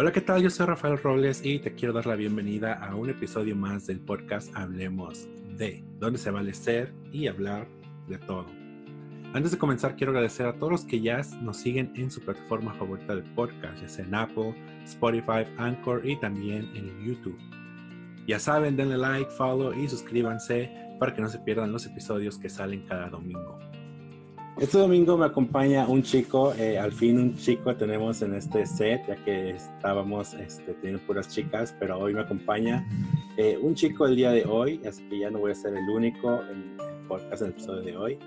Hola, ¿qué tal? Yo soy Rafael Robles y te quiero dar la bienvenida a un episodio más del podcast Hablemos de, donde se vale ser y hablar de todo. Antes de comenzar, quiero agradecer a todos los que ya nos siguen en su plataforma favorita de podcast, ya sea en Apple, Spotify, Anchor y también en YouTube. Ya saben, denle like, follow y suscríbanse para que no se pierdan los episodios que salen cada domingo. Este domingo me acompaña un chico, eh, al fin un chico tenemos en este set, ya que estábamos este, teniendo puras chicas, pero hoy me acompaña eh, un chico el día de hoy, así que ya no voy a ser el único en el podcast en el episodio de hoy.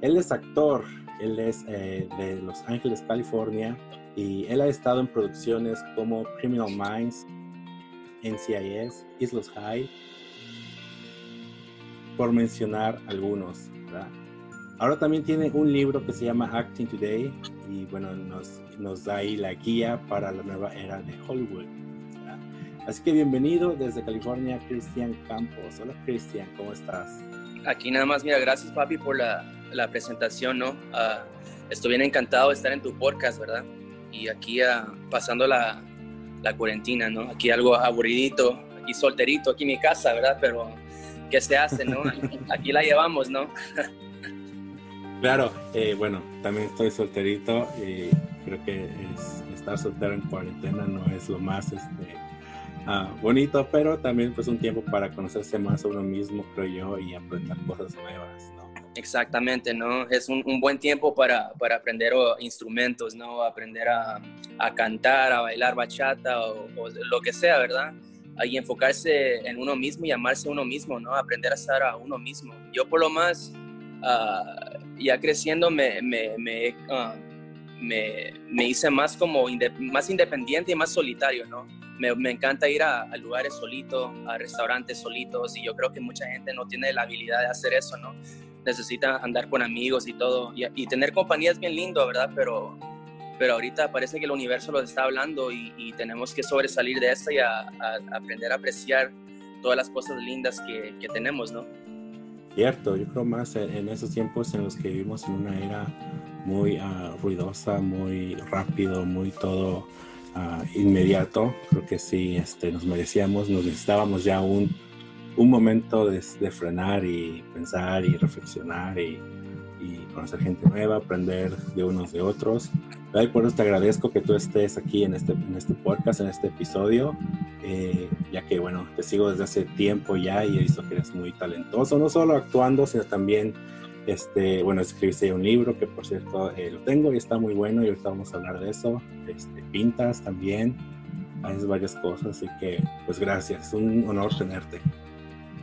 Él es actor, él es eh, de Los Ángeles, California, y él ha estado en producciones como Criminal Minds, NCIS, Islos High, por mencionar algunos, ¿verdad? Ahora también tiene un libro que se llama Acting Today y bueno, nos, nos da ahí la guía para la nueva era de Hollywood. Así que bienvenido desde California, Cristian Campos. Hola Cristian, ¿cómo estás? Aquí nada más, mira, gracias papi por la, la presentación, ¿no? Uh, estoy bien encantado de estar en tu podcast, ¿verdad? Y aquí uh, pasando la, la cuarentena, ¿no? Aquí algo aburridito, aquí solterito, aquí en mi casa, ¿verdad? Pero ¿qué se hace, no? Aquí la llevamos, ¿no? Claro, eh, bueno, también estoy solterito y creo que es, estar soltero en cuarentena no es lo más este, uh, bonito, pero también pues un tiempo para conocerse más a uno mismo, creo yo, y aprender cosas nuevas, ¿no? Exactamente, ¿no? Es un, buen tiempo para, para aprender instrumentos, ¿no? Aprender a, a, cantar, a bailar bachata o, o lo que sea, ¿verdad? y enfocarse en uno mismo y amarse a uno mismo, ¿no? Aprender a estar a uno mismo. Yo por lo más uh, ya creciendo me, me, me, uh, me, me, hice más como inde más independiente y más solitario, ¿no? Me, me encanta ir a, a, lugares solitos, a restaurantes solitos y yo creo que mucha gente no tiene la habilidad de hacer eso, ¿no? Necesita andar con amigos y todo y, y tener compañía es bien lindo, ¿verdad? Pero, pero ahorita parece que el universo los está hablando y, y tenemos que sobresalir de esto y a, a, aprender a apreciar todas las cosas lindas que, que tenemos, ¿no? Cierto, yo creo más en, esos tiempos en los que vivimos en una era muy uh, ruidosa, muy rápido, muy todo uh, inmediato. Creo que sí, este, nos merecíamos, nos necesitábamos ya un, un momento de, frenar y pensar y reflexionar y, conocer gente nueva, aprender de unos de otros. Y por eso te agradezco que tú estés aquí en este, en este podcast, en este episodio, eh, ya que, bueno, te sigo desde hace tiempo ya y he visto que eres muy talentoso, no solo actuando, sino también, este, bueno, escribiste un libro que, por cierto, eh, lo tengo y está muy bueno y ahorita vamos a hablar de eso. Este, pintas también, haces varias cosas, así que, pues gracias, un honor tenerte.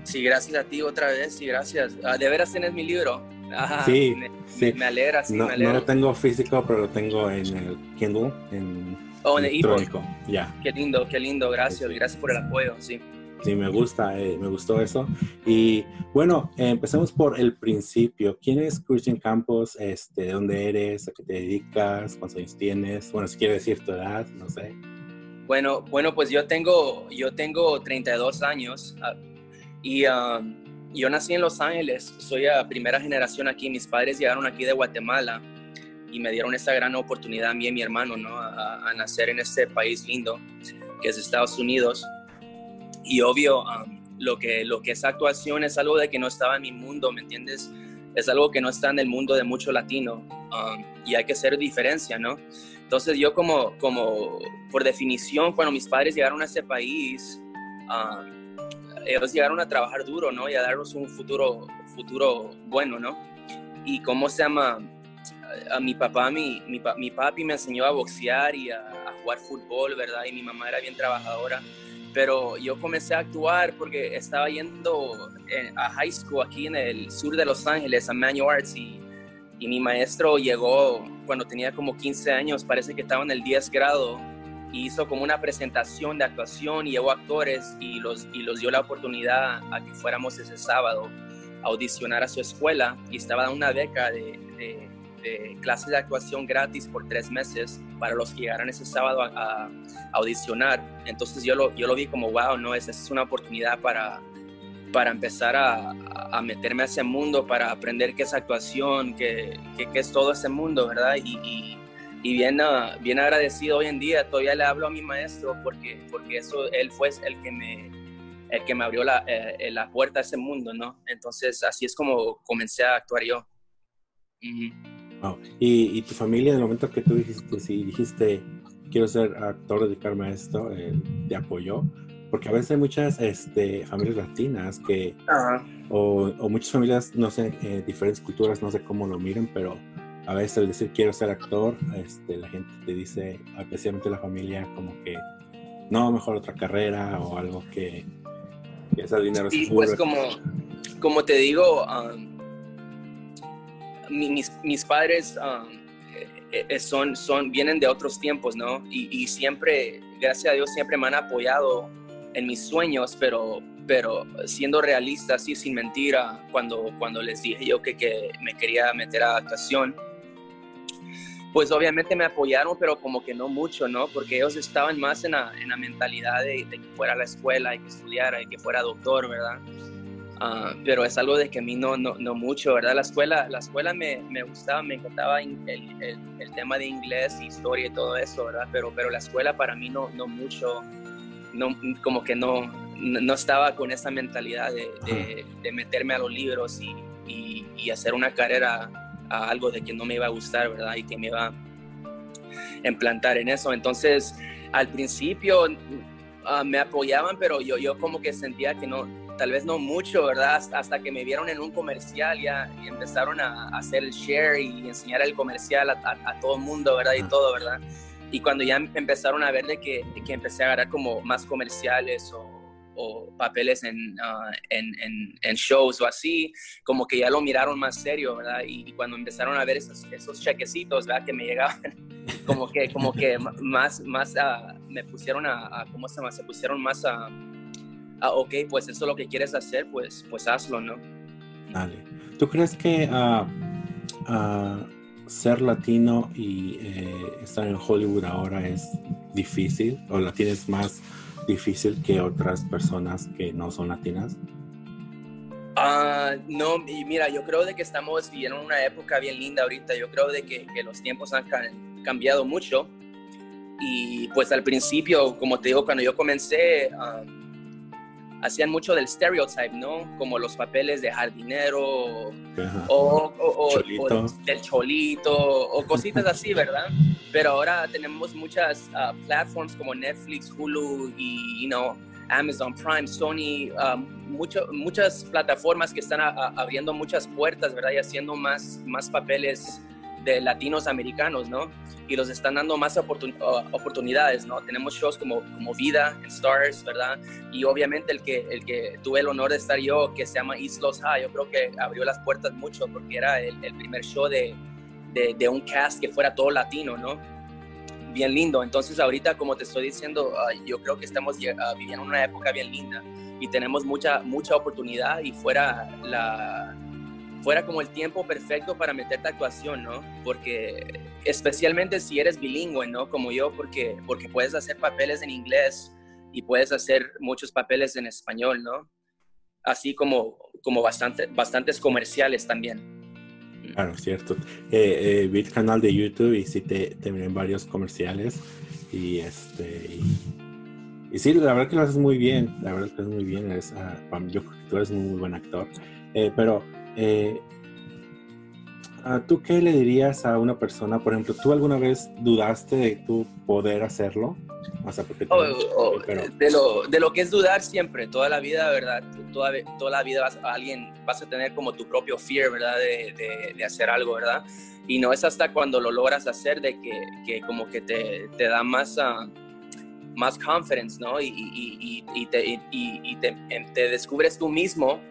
Sí, gracias a ti otra vez y gracias. Ah, de veras tienes mi libro. Ajá, sí, me, sí. Me alegra, sí, no, me alegra. No lo tengo físico, pero lo tengo en el Kindle, en oh, electrónico. Ya. Qué lindo, qué lindo, gracias, sí. gracias por el apoyo, sí. Sí, me gusta, eh, me gustó eso. Y bueno, eh, empecemos por el principio. ¿Quién es Christian Campos? Este, ¿De dónde eres? ¿A qué te dedicas? ¿Cuántos años tienes? Bueno, si quieres decir tu edad, no sé. Bueno, bueno, pues yo tengo, yo tengo 32 años uh, y um, yo nací en Los Ángeles, soy a primera generación aquí, mis padres llegaron aquí de Guatemala y me dieron esta gran oportunidad a mí y a mi hermano, ¿no? A, nacer en este país lindo que es Estados Unidos. Y obvio, um, lo, que, lo que es actuación es algo de que no estaba en mi mundo, ¿me entiendes? Es algo que no está en el mundo de mucho latino um, y hay que hacer diferencia, ¿no? Entonces yo como, como por definición, cuando mis padres llegaron a este país, um, ellos llegaron a trabajar duro, ¿no? Y a darnos un futuro, futuro bueno, ¿no? Y cómo se llama, a, mi papá, mi, mi, mi, papi me enseñó a boxear y a, a, jugar fútbol, ¿verdad? Y mi mamá era bien trabajadora. Pero yo comencé a actuar porque estaba yendo a high school aquí en el sur de Los Ángeles, a Manual Arts, y, y mi maestro llegó cuando tenía como 15 años, parece que estaba en el 10 grado, hizo como una presentación de actuación y llevó actores y los, y los dio la oportunidad a que fuéramos ese sábado a audicionar a su escuela y estaba dando una beca de, de, de, clases de actuación gratis por tres meses para los que llegaran ese sábado a, a audicionar. Entonces yo lo, yo lo vi como, wow, no, esa es una oportunidad para, para empezar a, a, meterme a ese mundo, para aprender qué es actuación, qué, qué, qué es todo ese mundo, ¿verdad? Y, y, y bien, uh, bien agradecido hoy en día. Todavía le hablo a mi maestro porque, porque eso, él fue el que me, el que me abrió la, eh, la puerta a ese mundo, ¿no? Entonces, así es como comencé a actuar yo. ¿Y, ¿Y, tu familia, en el momento que tú dijiste, si dijiste, quiero ser actor, dedicarme a esto, eh, te apoyó? Porque a veces hay muchas este, familias latinas que, o, o, muchas familias, no sé, eh, diferentes culturas, no sé cómo lo miren, pero a veces al decir quiero ser actor, este, la gente te dice, especialmente la familia, como que no, mejor otra carrera o algo que, que ese dinero sí, pues como, como te digo, um, mis, mis, padres um, eh, eh, son, son, vienen de otros tiempos, ¿no? Y, y, siempre, gracias a Dios, siempre me han apoyado en mis sueños, pero, pero siendo realista, así sin mentira, cuando, cuando les dije yo que, que me quería meter a actuación, pues obviamente me apoyaron, pero como que no mucho, ¿no? Porque ellos estaban más en la, en la mentalidad de, que fuera a la escuela y que estudiara y que fuera doctor, ¿verdad? Uh, pero es algo de que a mí no, no, no, mucho, ¿verdad? La escuela, la escuela me, me gustaba, me encantaba el, el, el, tema de inglés, historia y todo eso, ¿verdad? Pero, pero la escuela para mí no, no mucho, no, como que no, no estaba con esa mentalidad de, de, de meterme a los libros y, y, y hacer una carrera a algo de que no me iba a gustar, ¿verdad? Y que me iba a implantar en eso. Entonces, al principio uh, me apoyaban, pero yo, yo como que sentía que no, tal vez no mucho, ¿verdad? Hasta que me vieron en un comercial ya y empezaron a, hacer el share y enseñar el comercial a, a, todo el mundo, ¿verdad? Y todo, ¿verdad? Y cuando ya empezaron a ver de que, que empecé a agarrar como más comerciales o o papeles en, uh, en, en, en, shows o así, como que ya lo miraron más serio, ¿verdad? Y, cuando empezaron a ver esos, esos chequecitos, ¿verdad? Que me llegaban, como que, como que más, más uh, me pusieron a, a, ¿cómo se llama? Se pusieron más a, a, ok, pues eso es lo que quieres hacer, pues, pues hazlo, ¿no? Dale. ¿Tú crees que uh, ser latino y eh, estar en Hollywood ahora es difícil o la tienes más difícil que otras personas que no son latinas? Uh, no, y mira, yo creo de que estamos viviendo una época bien linda ahorita. Yo creo de que, que los tiempos han cambiado mucho. Y pues al principio, como te digo, cuando yo comencé, hacían mucho del stereotype, ¿no? Como los papeles de jardinero o, o, o, del cholito o cositas así, ¿verdad? Pero ahora tenemos muchas uh, platforms como Netflix, Hulu y, you know, Amazon Prime, Sony, um, mucho, muchas plataformas que están abriendo muchas puertas, ¿verdad? Y haciendo más, más papeles de latinos americanos, ¿no? Y los están dando más oportun oportunidades, ¿no? Tenemos shows como, como Vida en Stars, ¿verdad? Y obviamente el que, el que tuve el honor de estar yo, que se llama East Los High, yo creo que abrió las puertas mucho porque era el, el primer show de, de, de, un cast que fuera todo latino, ¿no? Bien lindo. Entonces ahorita, como te estoy diciendo, uh, yo creo que estamos uh, viviendo una época bien linda y tenemos mucha, mucha oportunidad y fuera la fuera como el tiempo perfecto para meterte a actuación, ¿no? Porque especialmente si eres bilingüe, ¿no? Como yo, porque, porque puedes hacer papeles en inglés y puedes hacer muchos papeles en español, ¿no? Así como, como bastante, bastantes comerciales también. Claro, cierto. Eh, eh, vi el canal de YouTube y sí te, te varios comerciales y este... Y, sí, la verdad que lo haces muy bien, la verdad que haces muy bien, eres, uh, yo creo que tú eres un muy buen actor, eh, pero eh, ¿Tú qué le dirías a una persona? Por ejemplo, ¿tú alguna vez dudaste de tu poder hacerlo? O sea, porque oh, oh, de, lo, de lo que es dudar siempre, toda la vida, ¿verdad? Toda, toda la vida vas a, alguien, vas a tener como tu propio fear, ¿verdad? De, de, de, hacer algo, ¿verdad? Y no es hasta cuando lo logras hacer de que, que como que te, te da más... Uh, más confidence, ¿no? Y, y, y, y te, te, te descubres tú mismo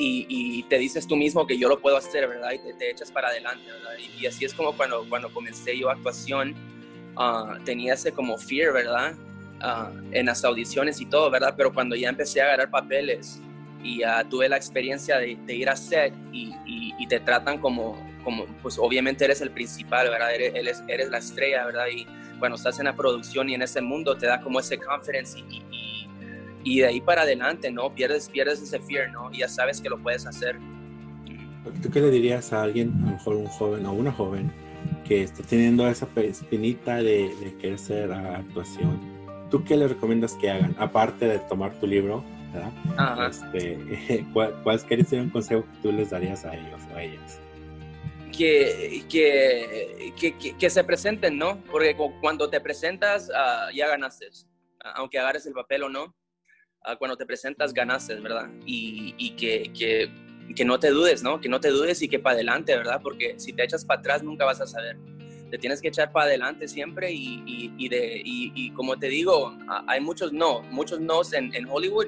y, te dices tú mismo que yo lo puedo hacer, ¿verdad? Y te, echas para adelante, ¿verdad? Y, así es como cuando, cuando comencé yo actuación, uh, tenía ese como fear, ¿verdad? Uh, en las audiciones y todo, ¿verdad? Pero cuando ya empecé a agarrar papeles y uh, tuve la experiencia de, ir a set y, y, te tratan como, como, pues obviamente eres el principal, ¿verdad? Eres, eres, la estrella, ¿verdad? Y cuando estás en la producción y en ese mundo te da como ese confidence y, y de ahí para adelante, ¿no? Pierdes, pierdes ese fear, ¿no? Y ya sabes que lo puedes hacer. ¿Tú qué le dirías a alguien, a lo mejor un joven o una joven, que está teniendo esa espinita de, de querer ser actuación, ¿tú qué le recomiendas que hagan? Aparte de tomar tu libro, ¿verdad? Este, ¿cuál, ¿Cuál sería un consejo que tú les darías a ellos o a ellas? Que, que, que, que, se presenten, ¿no? Porque cuando te presentas uh, ya ganaste, aunque agarres el papel o no, uh, cuando te presentas ganaste, ¿verdad? Y, y que, que, que, no te dudes, ¿no? Que no te dudes y que para adelante, ¿verdad? Porque si te echas para atrás nunca vas a saber. Te tienes que echar para adelante siempre y, y, y de, y, como te digo, hay muchos no, muchos no en, en Hollywood,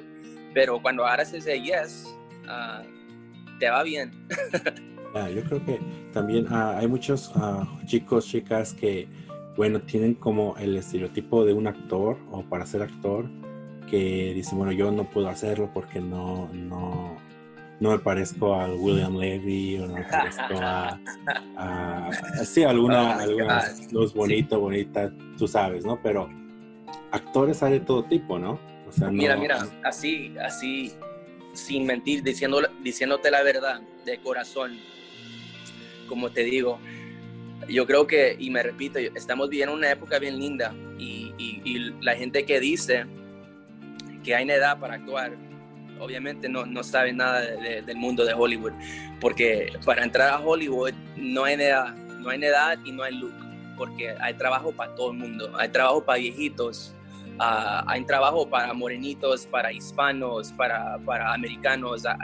pero cuando agarras ese yes, uh, te va bien. yo creo que también ah, hay muchos ah, chicos, chicas que, bueno, tienen como el estereotipo de un actor o para ser actor que dicen, bueno, yo no puedo hacerlo porque no, no, no me parezco a William Levy o no me parezco a, sí, alguna, oh algunas, los bonito, bonita, tú sabes, ¿no? Pero actores hay de todo tipo, ¿no? O sea, mira, mira, así, así, sin mentir, diciendo, diciéndote la verdad de corazón, como te digo, yo creo que, y me repito, estamos viviendo una época bien linda y, la gente que dice que hay edad para actuar, obviamente no, no sabe nada del mundo de Hollywood, porque para entrar a Hollywood no hay edad, no hay edad y no hay look, porque hay trabajo para todo el mundo, hay trabajo para viejitos, ah, hay trabajo para morenitos, para hispanos, para, para americanos, ah,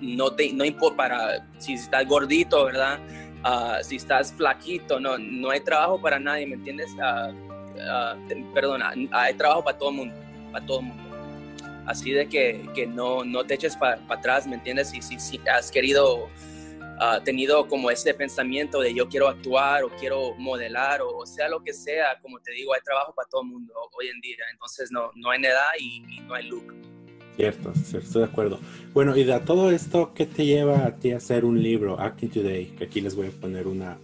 no, te, no importa si estás gordito, ¿verdad? Ah, si estás flaquito, no, no hay trabajo para nadie, ¿me entiendes? Uh, perdona, hay trabajo para todo mundo, para todo el mundo. Así de que, que no, no te eches para atrás, ¿me entiendes? Si, si, si has querido, tenido como ese pensamiento de yo quiero actuar o quiero modelar o, sea lo que sea, como te digo, hay trabajo para todo el mundo hoy en día. Entonces no, no hay edad y, y no hay look. Cierto, estoy de acuerdo. Bueno, y de todo esto, ¿qué te lleva a ti a hacer un libro, Acting Today? Que aquí les voy a poner una,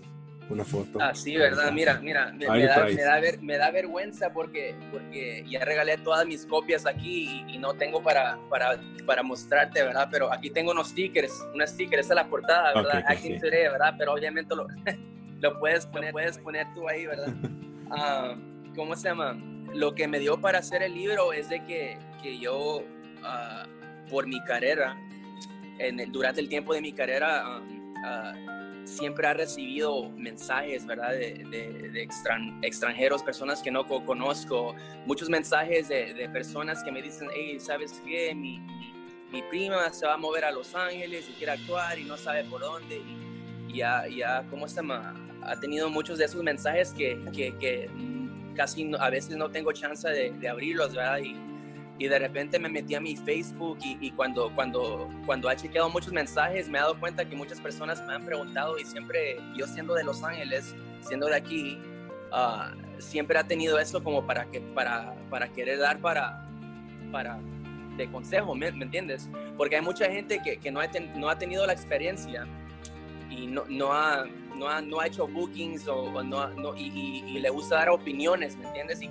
una foto. Ah, sí, ¿verdad? Mira, mira, me, da, me, da vergüenza porque, porque ya regalé todas mis copias aquí y, no tengo para, para, para, mostrarte, ¿verdad? Pero aquí tengo unos stickers, una sticker, esa es la portada, ¿verdad? Acting Today, ¿verdad? Pero obviamente lo, lo puedes, poner, puedes poner tú ahí, ¿verdad? Ah, ¿Cómo se llama? Lo que me dio para hacer el libro es de que, que yo Ah, por mi carrera, en durante el tiempo de mi carrera, ah, siempre ha recibido mensajes, ¿verdad? De, extranjeros, personas que no conozco, muchos mensajes de, personas que me dicen, hey, ¿sabes qué? Mi, prima se va a mover a Los Ángeles y quiere actuar y no sabe por dónde. Y, ya, ya, ¿cómo se llama? Ha tenido muchos de esos mensajes que, que, que casi a veces no tengo chance de, abrirlos, ¿verdad? Y de repente me metí a mi Facebook y, cuando, cuando, cuando he chequeado muchos mensajes me he dado cuenta que muchas personas me han preguntado y siempre yo siendo de Los Ángeles, siendo de aquí, ah, siempre ha tenido eso como para, que, para, para querer dar para, para de consejo, ¿me, entiendes? Porque hay mucha gente que, que no, ha no ha tenido la experiencia y no, no, ha, no, ha, no ha hecho bookings o, no, no y, y, le gusta dar opiniones, ¿me entiendes? Y,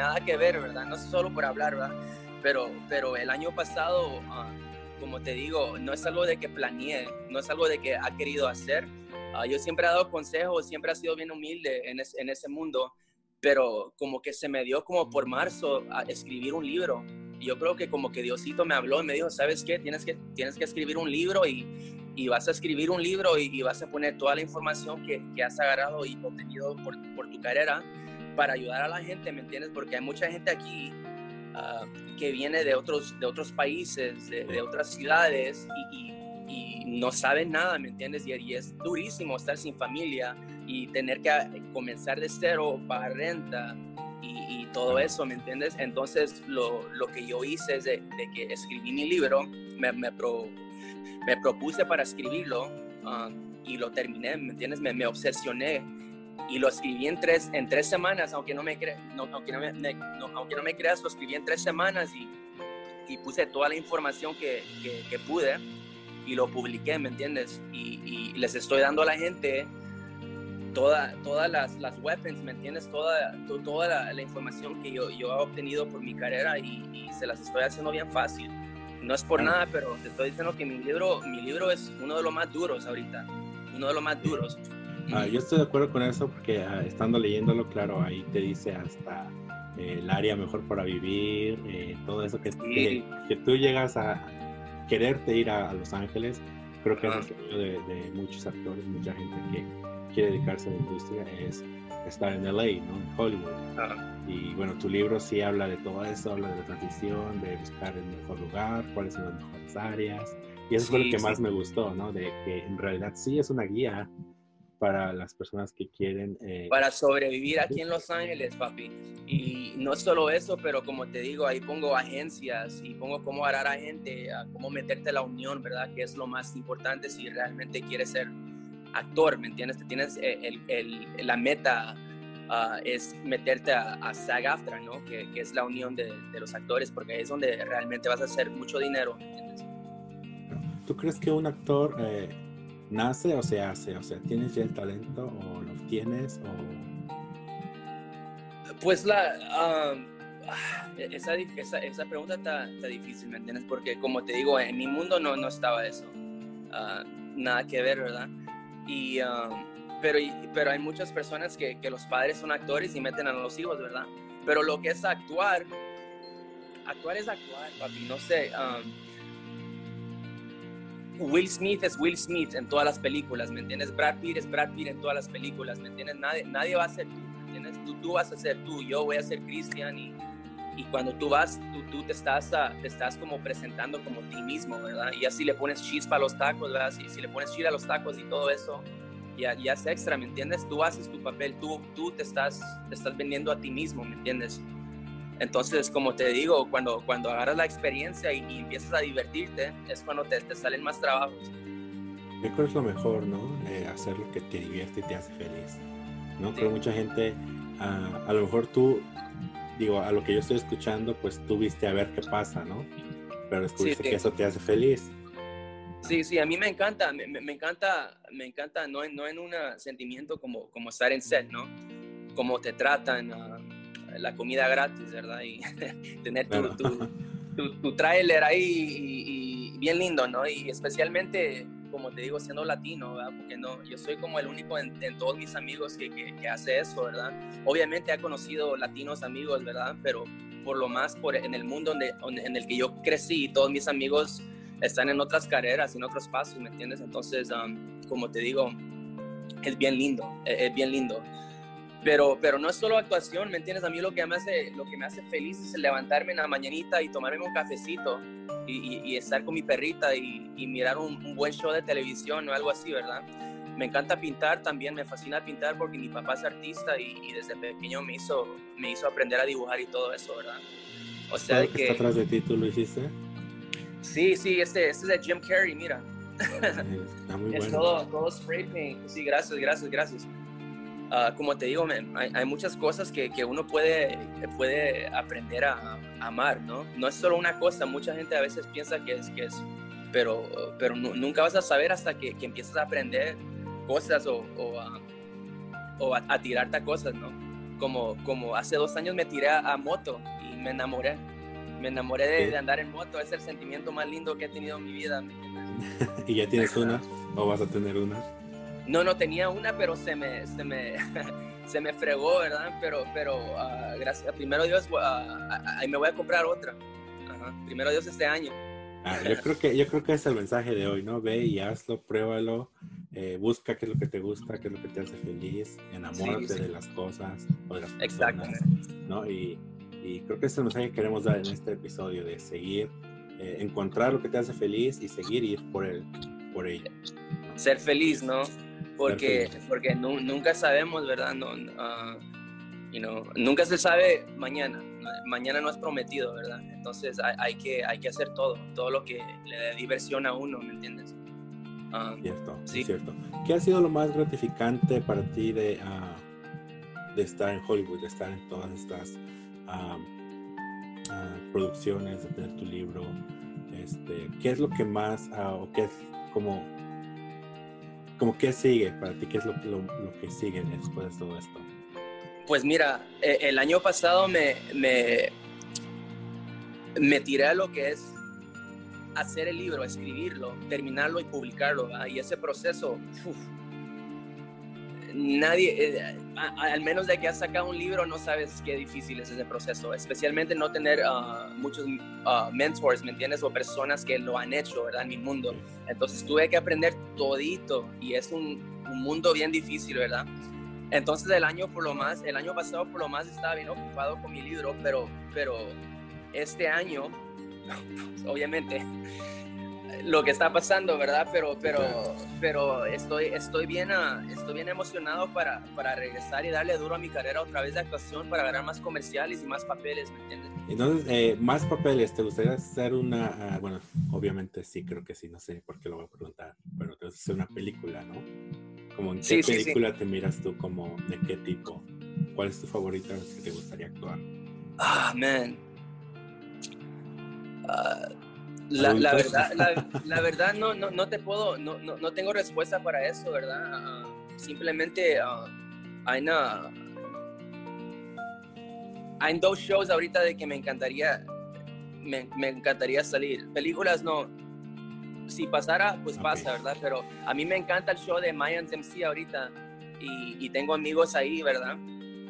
nada que ver, ¿verdad? No es solo por hablar, ¿verdad? Pero, pero el año pasado, ah, como te digo, no es algo de que planeé, no es algo de que ha querido hacer. Ah, yo siempre he dado consejos, siempre he sido bien humilde en, en, ese mundo, pero como que se me dio como por marzo a escribir un libro. Y yo creo que como que Diosito me habló y me dijo, ¿sabes qué? Tienes que, tienes que escribir un libro y, y vas a escribir un libro y, y, vas a poner toda la información que, que has agarrado y obtenido por, por tu carrera para ayudar a la gente, ¿me entiendes? Porque hay mucha gente aquí ah, que viene de otros, de otros países, de, otras ciudades y, no saben nada, ¿me entiendes? Y, es durísimo estar sin familia y tener que comenzar de cero, para renta y, todo eso, ¿me entiendes? Entonces lo, lo que yo hice es de, que escribí mi libro, me, me, me propuse para escribirlo ah, y lo terminé, ¿me entiendes? Me, me obsesioné y lo escribí en tres, en tres semanas, aunque no me, no, aunque no me, aunque no me creas, lo escribí en tres semanas y, y puse toda la información que, que, pude y lo publiqué, ¿me entiendes? Y, y, les estoy dando a la gente toda, todas las, las weapons, ¿me entiendes? Toda, toda la, información que yo, yo he obtenido por mi carrera y, y, se las estoy haciendo bien fácil. No es por nada, pero te estoy diciendo que mi libro, mi libro es uno de los más duros ahorita, uno de los más duros Ah, yo estoy de acuerdo con eso porque ah, estando leyéndolo, claro, ahí te dice hasta eh, el área mejor para vivir, eh, todo eso que, que, tú llegas a quererte ir a, Los Ángeles. Creo que es el sueño de, muchos actores, mucha gente que quiere dedicarse a la industria, es estar en LA, ¿no? En Hollywood. Y bueno, tu libro sí habla de todo eso, habla de la transición, de buscar el mejor lugar, cuáles son las mejores áreas. Y eso fue lo que más me gustó, ¿no? De que en realidad sí es una guía para las personas que quieren... Eh, para sobrevivir aquí en Los Ángeles, papi. Y no solo eso, pero como te digo, ahí pongo agencias y pongo cómo arar a gente, a cómo meterte a la unión, ¿verdad? Que es lo más importante si realmente quieres ser actor, ¿me entiendes? Que tienes eh, el, el, la meta uh, es meterte a, a SAG-AFTRA, ¿no? Que, que, es la unión de, de, los actores, porque ahí es donde realmente vas a hacer mucho dinero, ¿me entiendes? ¿Tú crees que un actor... Eh nace o se hace? O sea, ¿tienes ya el talento o lo tienes o...? Pues la... Um, esa, esa, pregunta está, difícil, ¿me entiendes? Porque como te digo, en mi mundo no, no estaba eso. Uh, nada que ver, ¿verdad? Y, pero, pero hay muchas personas que, que, los padres son actores y meten a los hijos, ¿verdad? Pero lo que es actuar, actuar es actuar, papi. No sé. Will Smith es Will Smith en todas las películas, ¿me entiendes? Brad Pitt es Brad Pitt en todas las películas, ¿me entiendes? Nadie, nadie va a ser tú, ¿me entiendes? Tú, tú vas a ser tú, yo voy a ser Christian y, y cuando tú vas, tú, tú te, estás, ah, te estás como presentando como ti mismo, ¿verdad? Y así le pones chispa a los tacos, ¿verdad? Y si le pones chile a los tacos y todo eso, ya, ya es extra, ¿me entiendes? Tú haces tu papel, tú, tú te, estás, te estás vendiendo a ti mismo, ¿me entiendes? Entonces, como te digo, cuando, cuando agarras la experiencia y, empiezas a divertirte, es cuando te, te, salen más trabajos. Yo creo que es lo mejor, ¿no? Eh, hacer lo que te divierte y te hace feliz. ¿no? Pero mucha gente, ah, a lo mejor tú, digo, a lo que yo estoy escuchando, pues tú viste a ver qué pasa, ¿no? Pero descubriste que eso te hace feliz. Sí, sí, a mí me encanta, me, me, encanta, me encanta, no, no en un sentimiento como, como estar en set, ¿no? Como te tratan, uh, la comida gratis, ¿verdad? Y tener tu, tu, tu, trailer ahí y, bien lindo, ¿no? Y especialmente, como te digo, siendo latino, ¿verdad? Porque no, yo soy como el único en, todos mis amigos que, que, hace eso, ¿verdad? Obviamente he conocido latinos amigos, ¿verdad? Pero por lo más por, en el mundo donde, en el que yo crecí, todos mis amigos están en otras carreras, en otros pasos, ¿me entiendes? Entonces, um, como te digo, es bien lindo, es bien lindo. Pero, pero no es solo actuación, ¿me entiendes? A mí lo que me hace, lo que me hace feliz es levantarme en la mañanita y tomarme un cafecito y, y, estar con mi perrita y, y mirar un, buen show de televisión o algo así, ¿verdad? Me encanta pintar también, me fascina pintar porque mi papá es artista y, desde pequeño me hizo, me hizo aprender a dibujar y todo eso, ¿verdad? O sea, que... ¿Está atrás de ti? ¿Tú lo hiciste? Sí, sí, este, este es de Jim Carrey, mira. Está muy bueno. Es todo, todo spray paint. Sí, gracias, gracias, gracias. Ah, como te digo, hay, muchas cosas que, que, uno puede, puede aprender a, amar, ¿no? No es solo una cosa, mucha gente a veces piensa que es, que es pero, pero nunca vas a saber hasta que, que empiezas a aprender cosas o, o, a, o a, tirarte a cosas, ¿no? Como, como hace dos años me tiré a, moto y me enamoré. Me enamoré de, andar en moto, es el sentimiento más lindo que he tenido en mi vida. ¿Y ya tienes una o vas a tener una? No, no tenía una, pero se me, se me, se me fregó, ¿verdad? Pero, pero uh, gracias, primero Dios, uh, ahí me voy a comprar otra. Primero Dios este año. Ah, yo creo que yo creo que es el mensaje de hoy, ¿no? Ve y hazlo, pruébalo, eh, busca qué es lo que te gusta, qué es lo que te hace feliz, enamórate de las cosas o de las personas, ¿no? Y, y, creo que es el mensaje que queremos dar en este episodio de seguir, eh, encontrar lo que te hace feliz y seguir ir por él, por. Ser feliz, ¿no? porque, porque nunca sabemos, ¿verdad? No, uh, you know, nunca se sabe mañana, mañana no es prometido, ¿verdad? Entonces hay, hay, que, hay que hacer todo, todo lo que le dé diversión a uno, ¿me entiendes? Uh, cierto, sí. cierto. ¿Qué ha sido lo más gratificante para ti de, uh, de estar en Hollywood, de estar en todas estas producciones, de tener tu libro? Este, ¿Qué es lo que más, o qué es como como qué sigue para ti? ¿Qué es lo, que sigue después de todo esto? Pues mira, e, el año pasado me, me, me tiré a lo que es hacer el libro, escribirlo, terminarlo y publicarlo. Y ese proceso nadie, eh, al menos de que has sacado un libro, no sabes qué difícil es ese proceso, especialmente no tener ah, muchos ah, mentors, ¿me entiendes? O personas que lo han hecho, ¿verdad? En mi mundo. Entonces tuve que aprender todito y es un, un mundo bien difícil, ¿verdad? Entonces el año por lo más, el año pasado por lo más estaba bien ocupado con mi libro, pero, pero este año, obviamente, lo que está pasando, ¿verdad? Pero, pero, pero estoy, estoy, bien, ah, estoy bien emocionado para, para regresar y darle duro a mi carrera otra vez de actuación para ganar más comerciales y más papeles, ¿me entiendes? Entonces, eh, más papeles, ¿te gustaría hacer una, ah, bueno, obviamente sí, creo que sí, no sé por qué lo voy a preguntar, pero te hacer una película, ¿no? Como en qué película te miras tú, como de qué tipo, ¿cuál es tu favorita que te gustaría actuar? Ah, man. Uh, la, la, verdad, la, verdad no, no, no, te puedo, no, no, no, tengo respuesta para eso, ¿verdad? Ah, simplemente uh, hay, una, hay dos shows ahorita de que me encantaría, me, me, encantaría salir. Películas no, si pasara, pues pasa, ¿verdad? Pero a mí me encanta el show de Mayans MC ahorita y, y tengo amigos ahí, ¿verdad?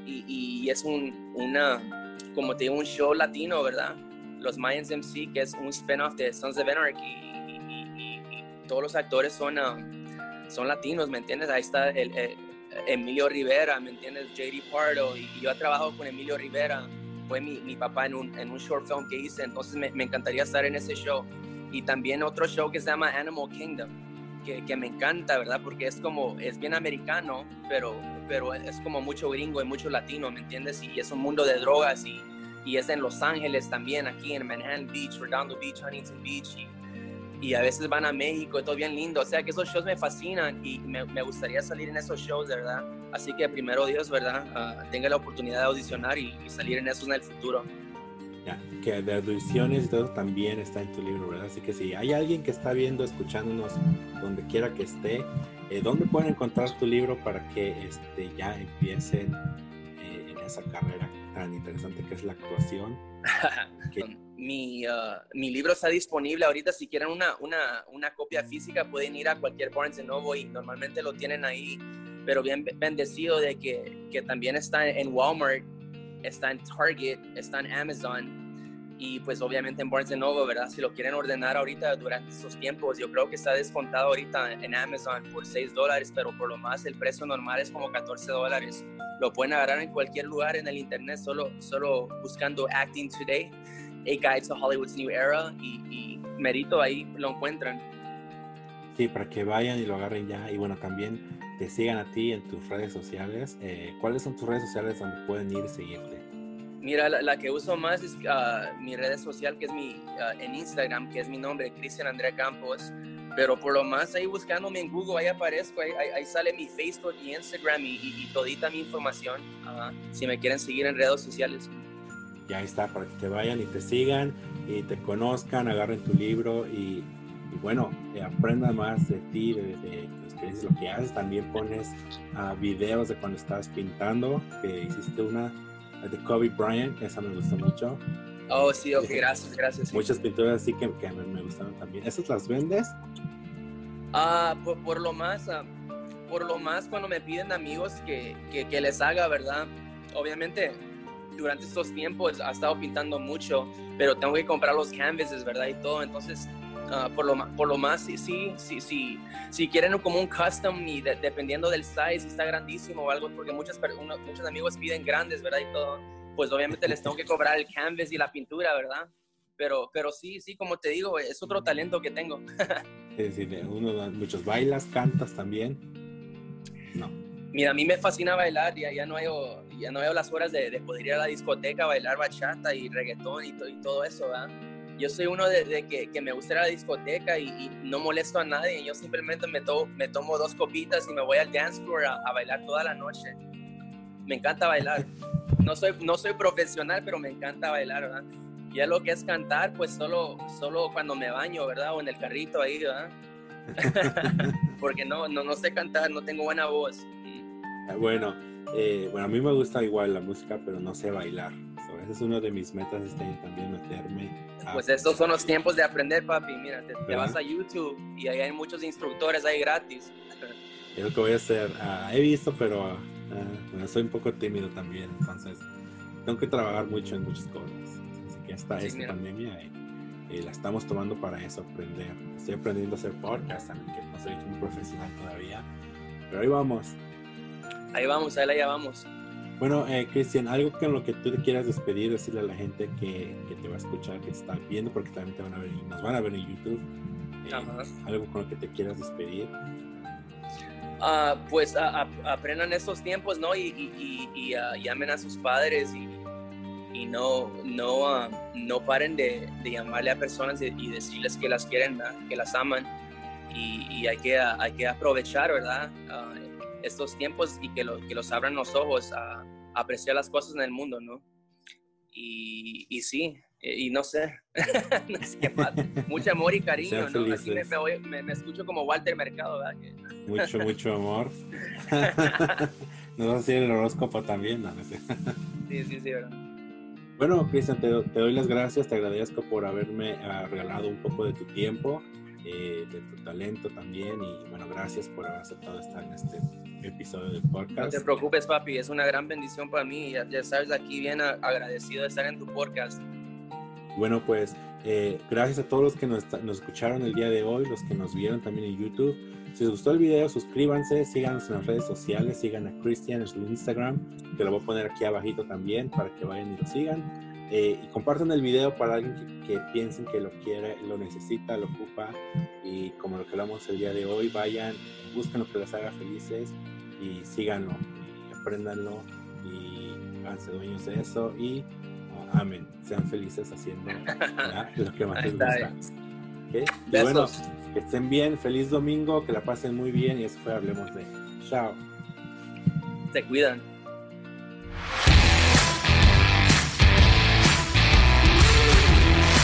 Y, y es un, una, como te digo, un show latino, ¿verdad? Los Mayans MC, que es un spin-off de Sons of Anarchy, y, todos los actores son, um, son latinos, ¿me entiendes? Ahí está el, Emilio Rivera, ¿me entiendes? JD Pardo, y, yo he trabajado con Emilio Rivera, fue mi, mi papá en un, en un, short film que hice, entonces me, me, encantaría estar en ese show. Y también otro show que se llama Animal Kingdom, que, que, me encanta, ¿verdad? Porque es como, es bien americano, pero, pero es como mucho gringo y mucho latino, ¿me entiendes? Y es un mundo de drogas y, y es en Los Ángeles también, aquí en Manhattan Beach, Redondo Beach, Huntington Beach, y, y, a veces van a México, y todo bien lindo. O sea que esos shows me fascinan y me, me gustaría salir en esos shows, ¿verdad? Así que primero Dios, ¿verdad? Uh, tenga la oportunidad de audicionar y, y, salir en esos en el futuro. Ya, que de audiciones y todo también está en tu libro, ¿verdad? Así que si hay alguien que está viendo, escuchándonos, donde quiera que esté, eh, ¿dónde pueden encontrar tu libro para que este, ya empiecen eh, en esa carrera tan interesante que es la actuación. mi, uh, mi, libro está disponible ahorita. Si quieren una, una, una, copia física, pueden ir a cualquier Barnes Noble y normalmente lo tienen ahí. Pero bien bendecido de que, que también está en Walmart, está en Target, está en Amazon y pues obviamente en Barnes Noble, ¿verdad? Si lo quieren ordenar ahorita durante estos tiempos, yo creo que está descontado ahorita en Amazon por 6 dólares, pero por lo más el precio normal es como 14 dólares. Lo pueden agarrar en cualquier lugar en el internet, solo, solo buscando Acting Today, A Guide to Hollywood's New Era y, y merito ahí lo encuentran. Sí, para que vayan y lo agarren ya. Y bueno, también te sigan a ti en tus redes sociales. Eh, ¿Cuáles son tus redes sociales donde pueden ir y seguirte? Mira, la, que uso más es uh, mi red social, que es mi, uh, en Instagram, que es mi nombre, Cristian Andrea Campos. Pero por lo más ahí buscándome en Google, ahí aparezco, ahí, ahí, sale mi Facebook y Instagram y, y, todita mi información, uh, si me quieren seguir en redes sociales. Ya está, para que te vayan y te sigan y te conozcan, agarren tu libro y, y bueno, eh, aprendan más de ti, de, de, de, lo que haces. También pones videos de cuando estabas pintando, que hiciste una de Kobe Bryant, esa me gustó mucho. Oh, sí, ok, gracias, gracias. Muchas pinturas así que, que me, gustaron también. ¿Esas las vendes? Ah, por, por, lo más, uh, por lo más cuando me piden amigos que, que, que, les haga, ¿verdad? Obviamente, durante estos tiempos ha estado pintando mucho, pero tengo que comprar los canvases, ¿verdad? Y todo, entonces Uh, por, lo, por lo más, sí, sí, sí, sí, si quieren como un custom y dependiendo del size, si está grandísimo o algo, porque muchas, muchos amigos piden grandes, ¿verdad? Y todo, pues obviamente les tengo que cobrar el canvas y la pintura, ¿verdad? Pero, pero sí, sí, como te digo, es otro talento que tengo. sí, sí, uno, muchos bailas, cantas también. No. Mira, a mí me fascina bailar, ya, ya, no, hay, ya no veo las horas de, de poder ir a la discoteca, bailar bachata y reggaetón y, y todo eso, ¿verdad? Yo soy uno de, que, que, me gusta la discoteca y, no molesto a nadie. Yo simplemente me, to, me tomo dos copitas y me voy al dance floor a, bailar toda la noche. Me encanta bailar. No soy, no soy profesional, pero me encanta bailar, ¿verdad? Ya lo que es cantar, pues solo, solo cuando me baño, ¿verdad? O en el carrito ahí, ¿verdad? Porque no, no, no sé cantar, no tengo buena voz. Ah, bueno, eh, bueno, a mí me gusta igual la música, pero no sé bailar. Ese es uno de mis metas este año también, meterme. Pues estos son los tiempos de aprender, papi. Mira, te, vas a YouTube y ahí hay muchos instructores ahí gratis. Es lo que voy a hacer. Ah, he visto, pero ah, soy un poco tímido también, entonces tengo que trabajar mucho en muchas cosas. Así que esta esta pandemia y, la estamos tomando para eso, aprender. Estoy aprendiendo a hacer podcast, también que no soy un profesional todavía, pero ahí vamos. Ahí vamos, ahí ya vamos. Bueno, eh, Cristian, algo con lo que tú te quieras despedir, decirle a la gente que, que, te va a escuchar, que está viendo, porque también te van a ver y nos van a ver en YouTube. Eh, algo con lo que te quieras despedir. Uh, pues aprendan estos tiempos, ¿no? Y, y, y, uh, llamen a sus padres y, no, no, uh, no paren de, de, llamarle a personas y, decirles que las quieren, que las aman. Y, hay, que, hay que aprovechar, ¿verdad? Estos tiempos y que, que los abran los ojos a, apreciar las cosas en el mundo, ¿no? Y, y sí, y, no sé, no sé qué mucho amor y cariño, ¿no? Aquí me, me, escucho como Walter Mercado, ¿verdad? Mucho, mucho amor. Nos va a el horóscopo también, ¿no? sí, sí, sí, ¿verdad? Bueno, Cristian, te, doy las gracias, te agradezco por haberme ah, regalado un poco de tu tiempo, eh, de tu talento también, y bueno, gracias por haber aceptado estar en este episodio del podcast. No te preocupes, papi, es una gran bendición para mí, ya, ya sabes, aquí bien agradecido de estar en tu podcast. Bueno, pues eh, gracias a todos los que nos, escucharon el día de hoy, los que nos vieron también en YouTube. Si les gustó el video, suscríbanse, síganos en las redes sociales, sigan a Christian en su Instagram, que lo voy a poner aquí abajito también para que vayan y lo sigan. Eh, y compartan el video para alguien que, piensen que lo quiere, lo necesita, lo ocupa. Y como lo que hablamos el día de hoy, vayan, busquen lo que les haga felices y síganlo, y apréndanlo y háganse dueños de eso. Y amén. Sean felices haciendo lo que más les gusta. ¿Okay? Y bueno, que estén bien, feliz domingo, que la pasen muy bien y eso fue Hablemos de. Chao. Se cuidan.